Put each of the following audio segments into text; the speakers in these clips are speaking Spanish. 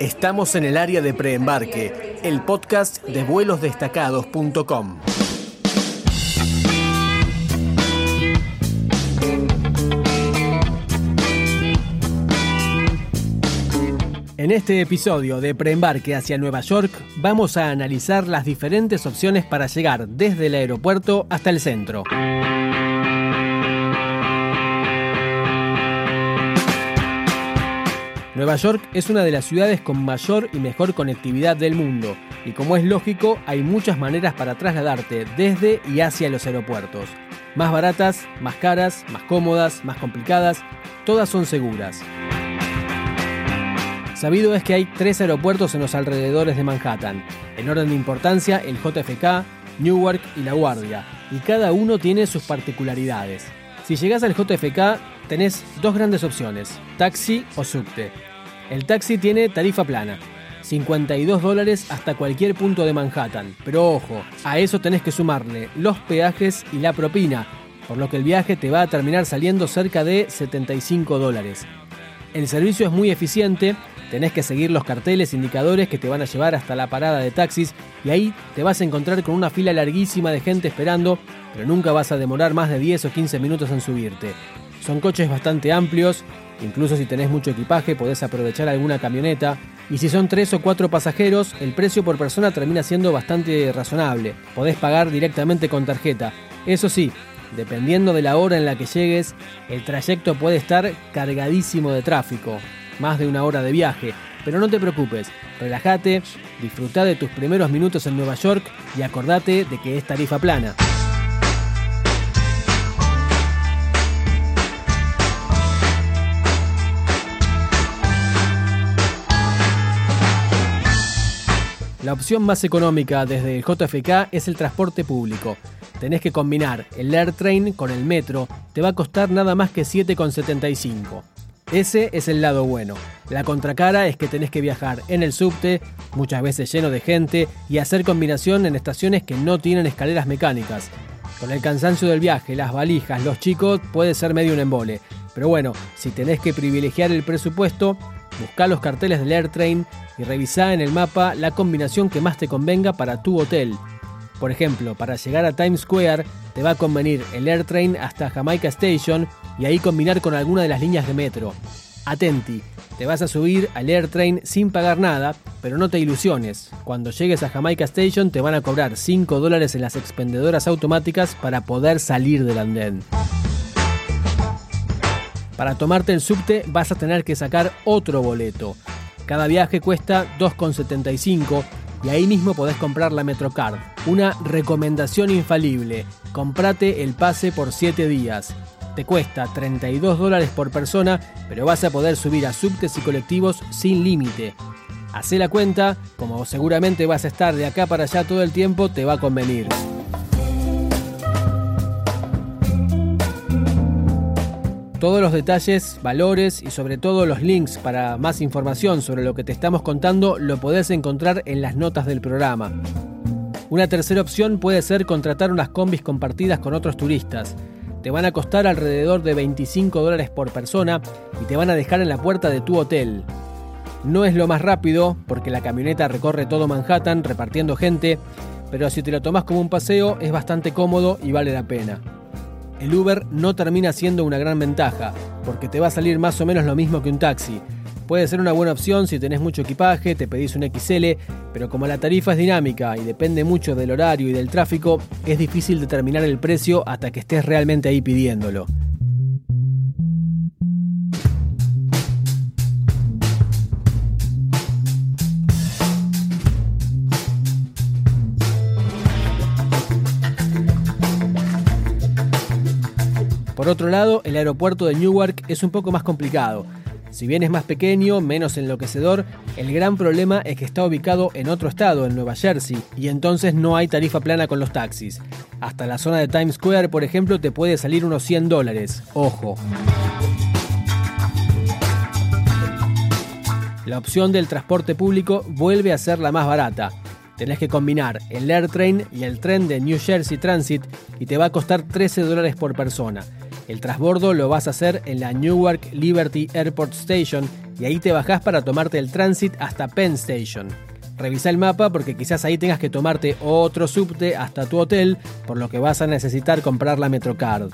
Estamos en el área de preembarque, el podcast de vuelosdestacados.com. En este episodio de Preembarque hacia Nueva York vamos a analizar las diferentes opciones para llegar desde el aeropuerto hasta el centro. Nueva York es una de las ciudades con mayor y mejor conectividad del mundo, y como es lógico, hay muchas maneras para trasladarte desde y hacia los aeropuertos. Más baratas, más caras, más cómodas, más complicadas, todas son seguras. Sabido es que hay tres aeropuertos en los alrededores de Manhattan, en orden de importancia el JFK, Newark y La Guardia, y cada uno tiene sus particularidades. Si llegas al JFK, tenés dos grandes opciones, taxi o subte. El taxi tiene tarifa plana, 52 dólares hasta cualquier punto de Manhattan, pero ojo, a eso tenés que sumarle los peajes y la propina, por lo que el viaje te va a terminar saliendo cerca de 75 dólares. El servicio es muy eficiente, tenés que seguir los carteles indicadores que te van a llevar hasta la parada de taxis y ahí te vas a encontrar con una fila larguísima de gente esperando, pero nunca vas a demorar más de 10 o 15 minutos en subirte. Son coches bastante amplios, incluso si tenés mucho equipaje podés aprovechar alguna camioneta, y si son 3 o 4 pasajeros, el precio por persona termina siendo bastante razonable. Podés pagar directamente con tarjeta. Eso sí, dependiendo de la hora en la que llegues, el trayecto puede estar cargadísimo de tráfico, más de una hora de viaje. Pero no te preocupes, relájate, disfruta de tus primeros minutos en Nueva York y acordate de que es tarifa plana. La opción más económica desde el JFK es el transporte público. Tenés que combinar el AirTrain con el metro, te va a costar nada más que 7,75. Ese es el lado bueno. La contracara es que tenés que viajar en el subte, muchas veces lleno de gente, y hacer combinación en estaciones que no tienen escaleras mecánicas. Con el cansancio del viaje, las valijas, los chicos, puede ser medio un embole. Pero bueno, si tenés que privilegiar el presupuesto, busca los carteles del AirTrain y revisá en el mapa la combinación que más te convenga para tu hotel. Por ejemplo, para llegar a Times Square te va a convenir el AirTrain hasta Jamaica Station y ahí combinar con alguna de las líneas de metro. Atenti, te vas a subir al AirTrain sin pagar nada, pero no te ilusiones. Cuando llegues a Jamaica Station te van a cobrar 5 dólares en las expendedoras automáticas para poder salir del andén. Para tomarte el subte vas a tener que sacar otro boleto. Cada viaje cuesta 2,75 y ahí mismo podés comprar la Metrocard. Una recomendación infalible, comprate el pase por 7 días. Te cuesta 32 dólares por persona, pero vas a poder subir a subtes y colectivos sin límite. Hacé la cuenta, como seguramente vas a estar de acá para allá todo el tiempo, te va a convenir. Todos los detalles, valores y sobre todo los links para más información sobre lo que te estamos contando lo podés encontrar en las notas del programa. Una tercera opción puede ser contratar unas combis compartidas con otros turistas. Te van a costar alrededor de 25 dólares por persona y te van a dejar en la puerta de tu hotel. No es lo más rápido porque la camioneta recorre todo Manhattan repartiendo gente, pero si te lo tomas como un paseo es bastante cómodo y vale la pena el Uber no termina siendo una gran ventaja, porque te va a salir más o menos lo mismo que un taxi. Puede ser una buena opción si tenés mucho equipaje, te pedís un XL, pero como la tarifa es dinámica y depende mucho del horario y del tráfico, es difícil determinar el precio hasta que estés realmente ahí pidiéndolo. Por otro lado, el aeropuerto de Newark es un poco más complicado. Si bien es más pequeño, menos enloquecedor, el gran problema es que está ubicado en otro estado, en Nueva Jersey, y entonces no hay tarifa plana con los taxis. Hasta la zona de Times Square, por ejemplo, te puede salir unos 100 dólares. Ojo. La opción del transporte público vuelve a ser la más barata. Tenés que combinar el AirTrain y el tren de New Jersey Transit y te va a costar 13 dólares por persona. El transbordo lo vas a hacer en la Newark Liberty Airport Station y ahí te bajás para tomarte el transit hasta Penn Station. Revisa el mapa porque quizás ahí tengas que tomarte otro subte hasta tu hotel, por lo que vas a necesitar comprar la Metrocard.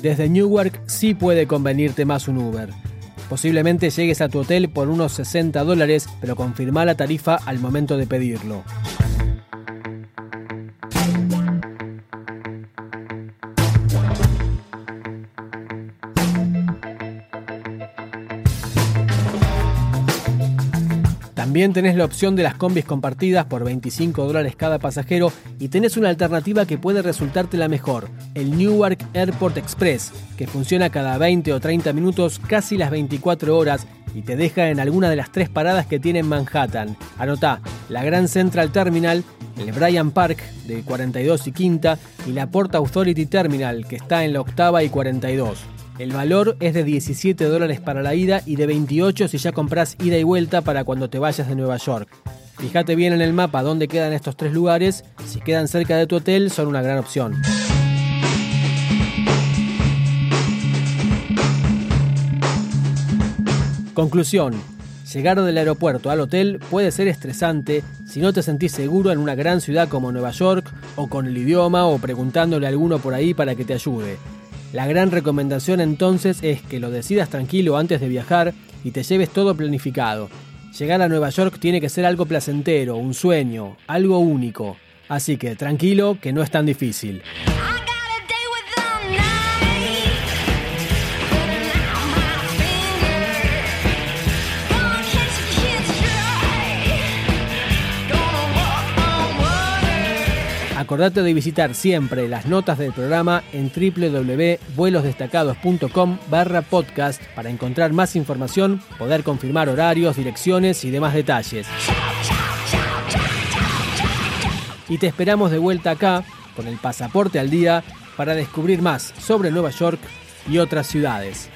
Desde Newark sí puede convenirte más un Uber. Posiblemente llegues a tu hotel por unos 60 dólares, pero confirma la tarifa al momento de pedirlo. También tenés la opción de las combis compartidas por 25 dólares cada pasajero y tenés una alternativa que puede resultarte la mejor, el Newark Airport Express, que funciona cada 20 o 30 minutos casi las 24 horas y te deja en alguna de las tres paradas que tiene en Manhattan. Anotá, la Grand Central Terminal, el Bryant Park de 42 y quinta y la Port Authority Terminal que está en la octava y 42. El valor es de 17 dólares para la ida y de 28 si ya compras ida y vuelta para cuando te vayas de Nueva York. Fíjate bien en el mapa dónde quedan estos tres lugares, si quedan cerca de tu hotel son una gran opción. Conclusión. Llegar del aeropuerto al hotel puede ser estresante si no te sentís seguro en una gran ciudad como Nueva York o con el idioma o preguntándole a alguno por ahí para que te ayude. La gran recomendación entonces es que lo decidas tranquilo antes de viajar y te lleves todo planificado. Llegar a Nueva York tiene que ser algo placentero, un sueño, algo único. Así que tranquilo, que no es tan difícil. Acordate de visitar siempre las notas del programa en www.vuelosdestacados.com barra podcast para encontrar más información, poder confirmar horarios, direcciones y demás detalles. Y te esperamos de vuelta acá con el pasaporte al día para descubrir más sobre Nueva York y otras ciudades.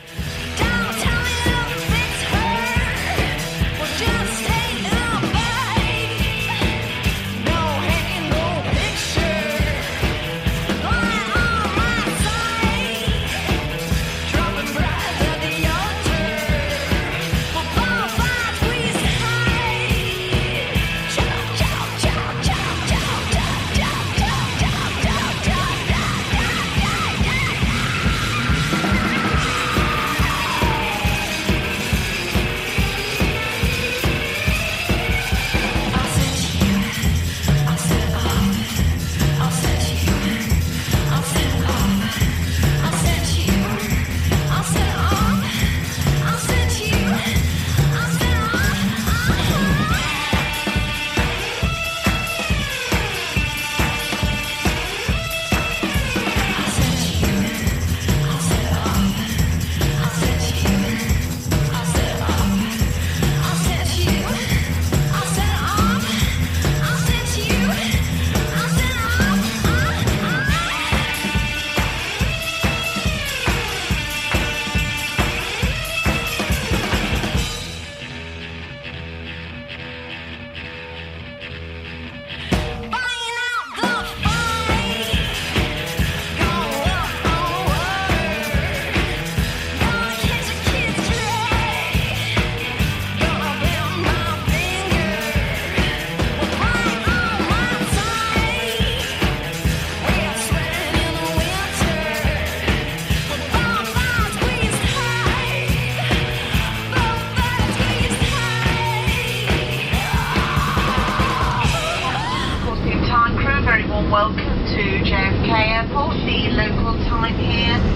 40 local time here.